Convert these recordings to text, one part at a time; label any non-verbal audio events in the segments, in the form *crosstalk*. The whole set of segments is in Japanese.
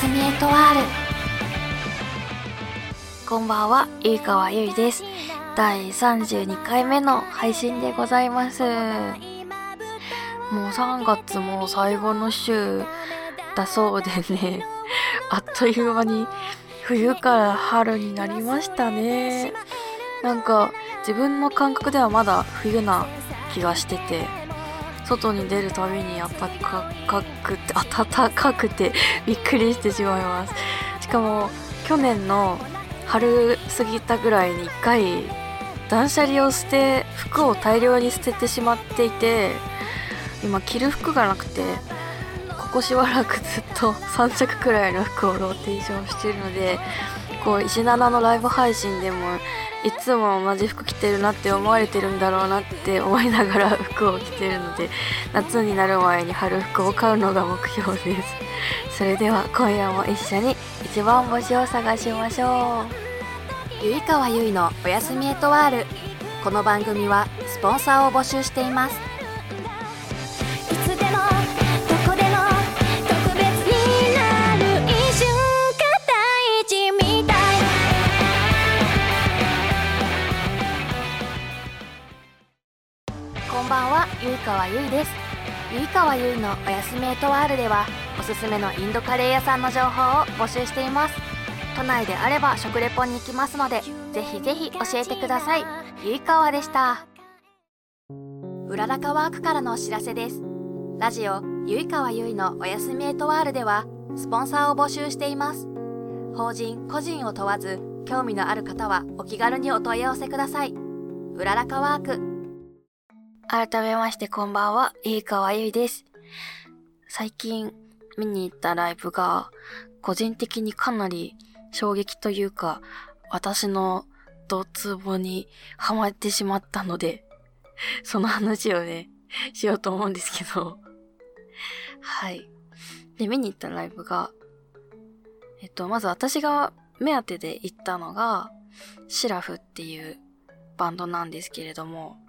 すみエトワールこんばんは、ゆいかわゆいです。第32回目の配信でございます。もう3月も最後の週だそうでね。あっという間に冬から春になりましたね。なんか自分の感覚ではまだ冬な気がしてて。外に出るたびに暖かくて暖かくてびっくりしてしまいます。しかも去年の春過ぎたぐらいに一回断捨離を捨て服を大量に捨ててしまっていて今着る服がなくてここしばらくずっと3着くらいの服をローテーションしてるのでこう石七のライブ配信でもいつも同じ服着てるなって思われてるんだろうなって思いながら服を着てるので *laughs* 夏になる前に春服を買うのが目標です。*laughs* それでは今夜も一緒に一番星を探しましょう。ゆいかわゆいのおやすみエトワール。この番組はスポンサーを募集しています。ゆいです。ゆいかわゆいのおやすみエトワールではおすすめのインドカレー屋さんの情報を募集しています。都内であれば食レポに行きますのでぜひぜひ教えてください。ゆいかわでした。うららかワークからのお知らせです。ラジオゆいかわゆいのおやすみエトワールではスポンサーを募集しています。法人個人を問わず興味のある方はお気軽にお問い合わせください。うららかワーク。改めましてこんばんは、ゆいかわゆいです。最近見に行ったライブが、個人的にかなり衝撃というか、私のドツボにハマってしまったので、*laughs* その話をね、しようと思うんですけど。はい。で、見に行ったライブが、えっと、まず私が目当てで行ったのが、シラフっていうバンドなんですけれども、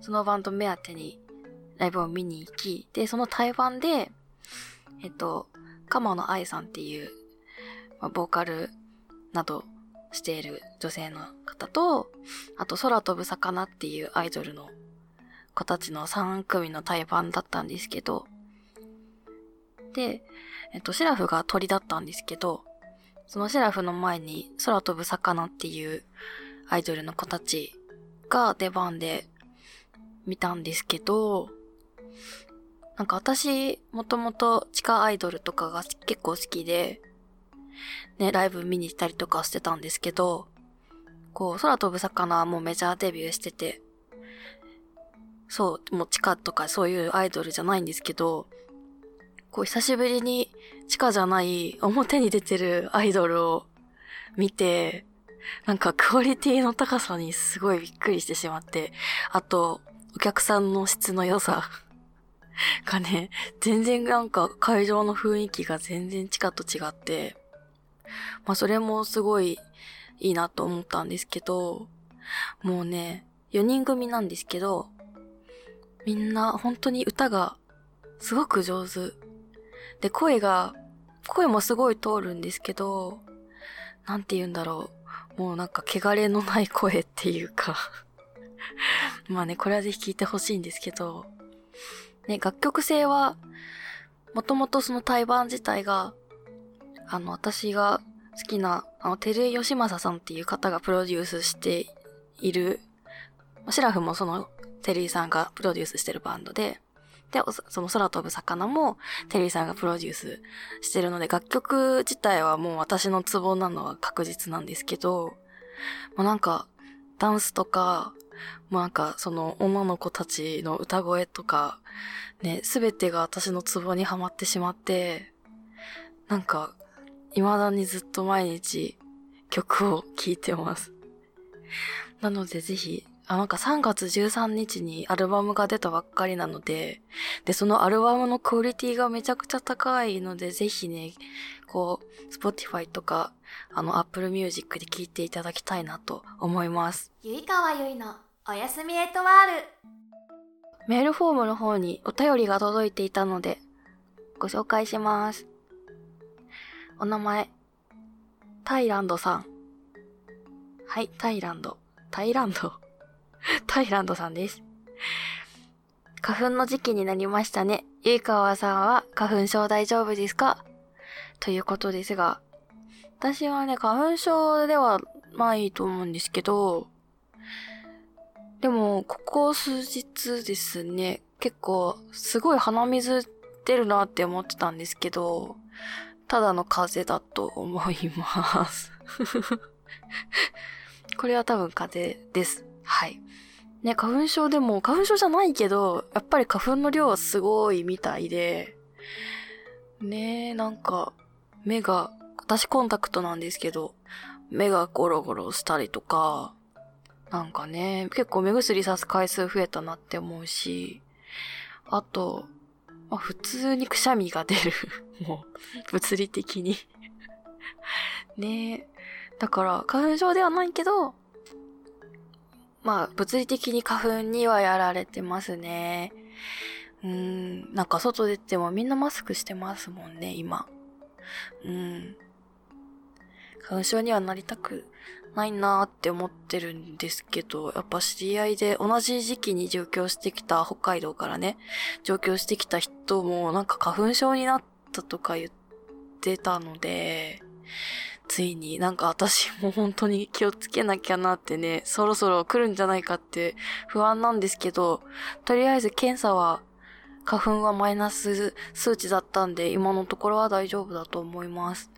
そのバンド目当てにライブを見に行き、で、その対バンで、えっと、鎌野愛さんっていう、まあ、ボーカルなどしている女性の方と、あと空飛ぶ魚っていうアイドルの子たちの3組の対バンだったんですけど、で、えっと、シラフが鳥だったんですけど、そのシラフの前に空飛ぶ魚っていうアイドルの子たちが出番で見たんですけど、なんか私、もともと地下アイドルとかが結構好きで、ね、ライブ見に行ったりとかしてたんですけど、こう、空飛ぶ魚はもうメジャーデビューしてて、そう、もう地下とかそういうアイドルじゃないんですけど、こう、久しぶりに地下じゃない表に出てるアイドルを見て、なんかクオリティの高さにすごいびっくりしてしまって、あと、お客さんの質の良さがね、全然なんか会場の雰囲気が全然地下と違って、まあそれもすごいいいなと思ったんですけど、もうね、4人組なんですけど、みんな本当に歌がすごく上手。で、声が、声もすごい通るんですけど、なんて言うんだろう。もうなんか汚れのない声っていうか *laughs* まあね、これはぜひ聴いてほしいんですけど、ね、楽曲性は、もともとその対バン自体が、あの、私が好きな、あの、照井義正さんっていう方がプロデュースしている、シラフもその、照井さんがプロデュースしてるバンドで、で、その空飛ぶ魚も、テリーさんがプロデュースしてるので、楽曲自体はもう私のツボなのは確実なんですけど、もうなんか、ダンスとか、もうなんか、その女の子たちの歌声とか、ね、すべてが私のツボにはまってしまって、なんか、未だにずっと毎日曲を聴いてます。なのでぜひ、あ、なんか3月13日にアルバムが出たばっかりなので、で、そのアルバムのクオリティがめちゃくちゃ高いので、ぜひね、こう、Spotify とか、あの、Apple Music で聴いていただきたいなと思います。ゆいかわゆいのおやすみエトワールメールフォームの方にお便りが届いていたので、ご紹介します。お名前、タイランドさん。はい、タイランド。タイランド。*laughs* タイランドさんです。花粉の時期になりましたね。ゆいかわさんは花粉症大丈夫ですか？ということですが、私はね、花粉症ではないと思うんですけど、でも、ここ数日ですね、結構、すごい鼻水出るなって思ってたんですけど、ただの風邪だと思います。*laughs* これは多分風邪です。はい。ね、花粉症でも、花粉症じゃないけど、やっぱり花粉の量はすごいみたいで、ねえ、なんか、目が、私コンタクトなんですけど、目がゴロゴロしたりとか、なんかね、結構目薬さす回数増えたなって思うし、あと、まあ、普通にくしゃみが出る。*laughs* もう、物理的に。*laughs* ねえ。だから、花粉症ではないけど、まあ、物理的に花粉にはやられてますね。うーん、なんか外出てもみんなマスクしてますもんね、今。うん。花粉症にはなりたくないなーって思ってるんですけど、やっぱ知り合いで同じ時期に上京してきた北海道からね、上京してきた人もなんか花粉症になったとか言ってたので、ついになんか私も本当に気をつけなきゃなってね、そろそろ来るんじゃないかって不安なんですけど、とりあえず検査は花粉はマイナス数値だったんで、今のところは大丈夫だと思います。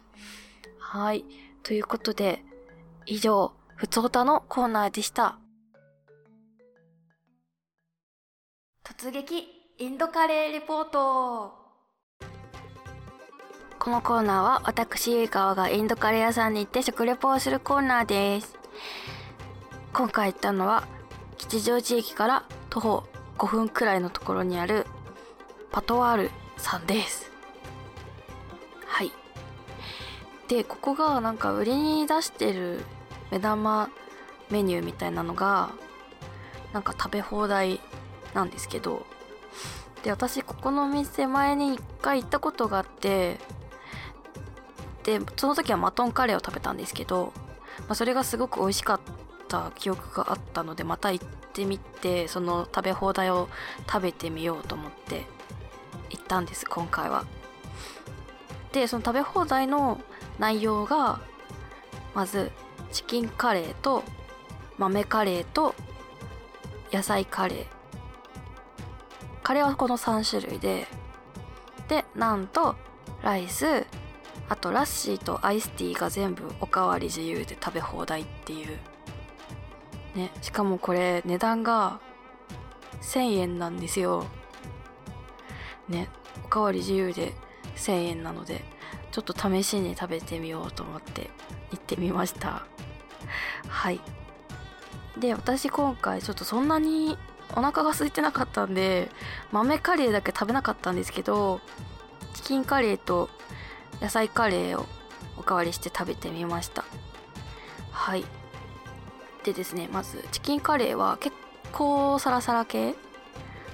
はい。ということで、以上、ふつおたのコーナーでした。突撃インドカレーレポート。このコーナーは私ゆいかわがインドカレー屋さんに行って食レポをするコーナーです。今回行ったのは吉祥寺駅から徒歩5分くらいのところにあるパトワールさんですでここがなんか売りに出してる目玉メニューみたいなのがなんか食べ放題なんですけどで私ここのお店前に一回行ったことがあってでその時はマトンカレーを食べたんですけど、まあ、それがすごく美味しかった記憶があったのでまた行ってみてその食べ放題を食べてみようと思って行ったんです今回は。でその食べ放題の内容がまずチキンカレーと豆カレーと野菜カレー。カレーはこの3種類ででなんとライスあとラッシーとアイスティーが全部おかわり自由で食べ放題っていう。ねしかもこれ値段が1000円なんですよ。ねおかわり自由で1000円なので。ちょっと試しに食べてみようと思って行ってみました。はい。で私今回ちょっとそんなにお腹が空いてなかったんで豆カレーだけ食べなかったんですけどチキンカレーと野菜カレーをおかわりして食べてみました。はい。でですねまずチキンカレーは結構サラサラ系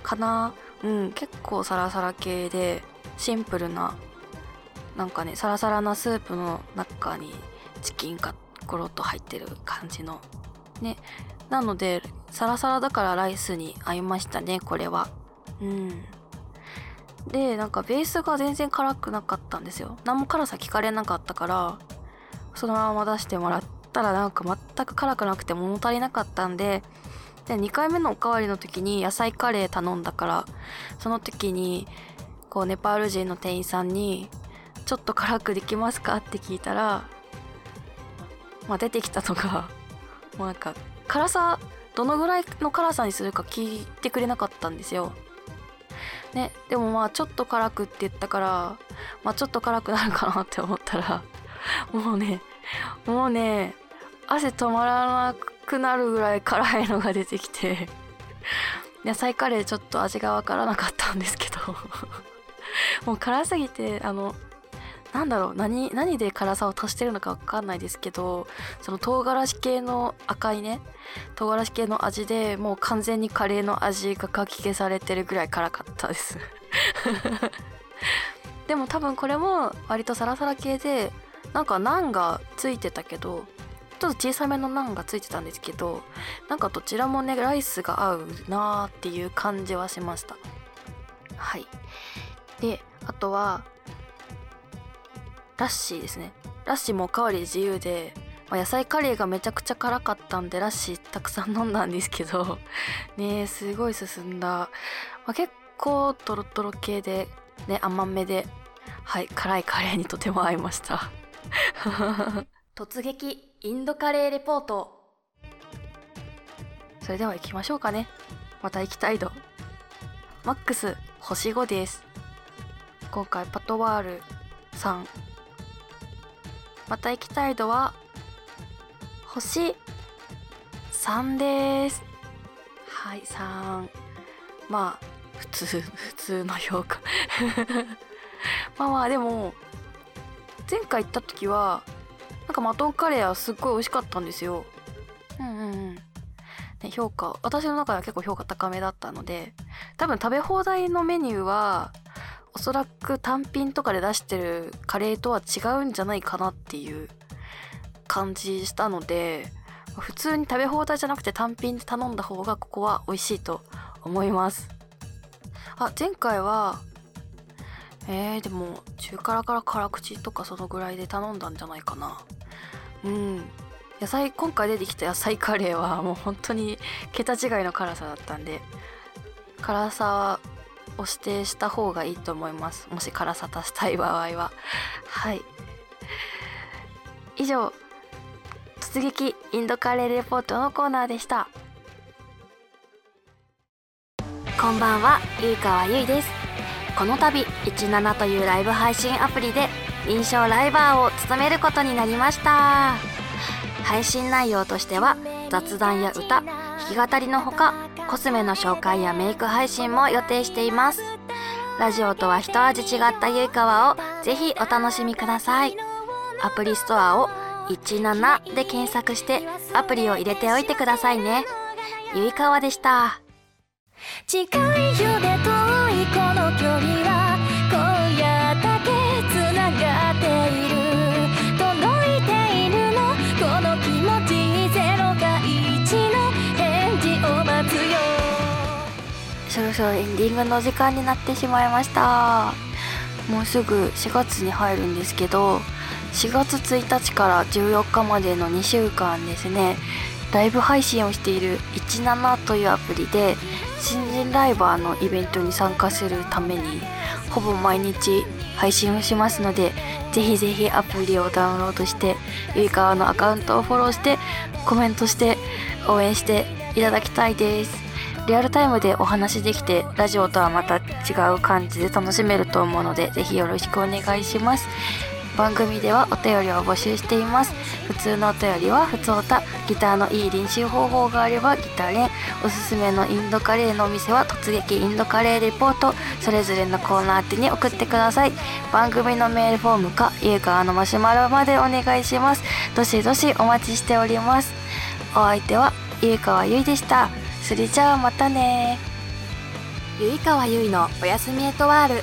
かな。うん結構サラサラ系でシンプルななんかねサラサラなスープの中にチキンがゴロッと入ってる感じの。ね。なのでサラサラだからライスに合いましたねこれは。うん。でなんかベースが全然辛くなかったんですよ。何も辛さ聞かれなかったからそのまま出してもらったらなんか全く辛くなくて物足りなかったんでで2回目のおかわりの時に野菜カレー頼んだからその時にこうネパール人の店員さんに「ちょっと辛くできますか?」って聞いたら、まあ、出てきたのが *laughs* もうなんか辛さどのぐらいの辛さにするか聞いてくれなかったんですよ。ね、でもまあちょっと辛くって言ったから、まあ、ちょっと辛くなるかなって思ったら *laughs* もうねもうね汗止まらなくなるぐらい辛いのが出てきて野菜カレーちょっと味がわからなかったんですけど *laughs* もう辛すぎてあのなんだろう何何で辛さを足してるのかわかんないですけどその唐辛子系の赤いね唐辛子系の味でもう完全にカレーの味がかき消されてるぐらい辛かったです。*laughs* でも多分これも割とサラサラ系でなんかナンがついてたけどちょっと小さめのナンがついてたんですけどなんかどちらもねライスが合うなーっていう感じはしました。はい。であとはラッシーですね。ラッシーもおかわり自由で、まあ、野菜カレーがめちゃくちゃ辛かったんでラッシーたくさん飲んだんですけど *laughs* ねすごい進んだ、まあ、結構トロトロ系でね甘めではい辛いカレーにとても合いました。*laughs* 突撃インドカレーレポート。それでは行きましょうかね。また行きたい度マックス星5です。今回パトワール3また行きたい度は星3です。はい3まあ普通普通の評価。*laughs* まあまあでも前回行った時はなんかマトンカレーはすっごい美味しかったんですよ。うんうんうん。ね評価私の中では結構評価高めだったので多分食べ放題のメニューはおそらく単品とかで出してるカレーとは違うんじゃないかなっていう感じしたので普通に食べ放題じゃなくて単品で頼んだ方がここは美味しいと思います。あ前回はえー、でも中辛から辛口とかそのぐらいで頼んだんじゃないかな。うん。野菜今回出てきた野菜カレーはもう本当に桁違いの辛さだったんで辛さを指定した方がいいと思います。もし辛さ足したい場合は。はい。以上突撃インドカレーレポートのコーナーでした。こんばんはゆいかわゆいです。この度17というライブ配信アプリで臨床ライバーを務めることになりました。配信内容としては雑談や歌弾き語りのほかコスメの紹介やメイク配信も予定しています。ラジオとは一味違ったゆいかわをぜひお楽しみください。アプリストアを17で検索してアプリを入れておいてくださいね。ゆいかわでした。近いよで遠いこの距離は。そろそろエンディングの時間になってしまいました。もうすぐ4月に入るんですけど4月1日から14日までの2週間ですね。ライブ配信をしている17というアプリで新人ライバーのイベントに参加するためにほぼ毎日配信をしますのでぜひぜひアプリをダウンロードしてゆいかわのアカウントをフォローしてコメントして応援していただきたいです。リアルタイムでお話できてラジオとはまた違う感じで楽しめると思うのでぜひよろしくお願いします。番組ではお便りを募集しています。普通のお便りは普通歌ギターのいい練習方法があればギター練。おすすめのインドカレーのお店は突撃インドカレーレポート。それぞれのコーナー宛てに送ってください。番組のメールフォームかゆうかわのマシュマロまでお願いします。どしどしお待ちしております。お相手はゆうかわゆいでした。それじゃあまたね。ゆいかわゆいのおやすみエトワール。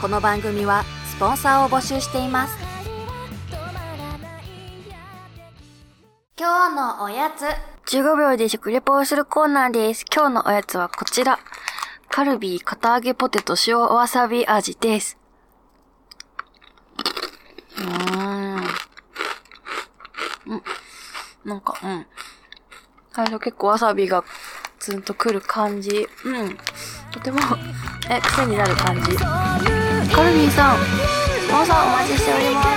この番組はスポンサーを募集しています。今日のおやつ。15秒で食レポをするコーナーです。今日のおやつはこちら。カルビー片揚げポテト塩わさび味です。うーん。うん。なんかうん。最初結構わさびがツンとくる感じ。うん。とてもえ癖になる感じ。カルビーさん、モンさんお待ちしております。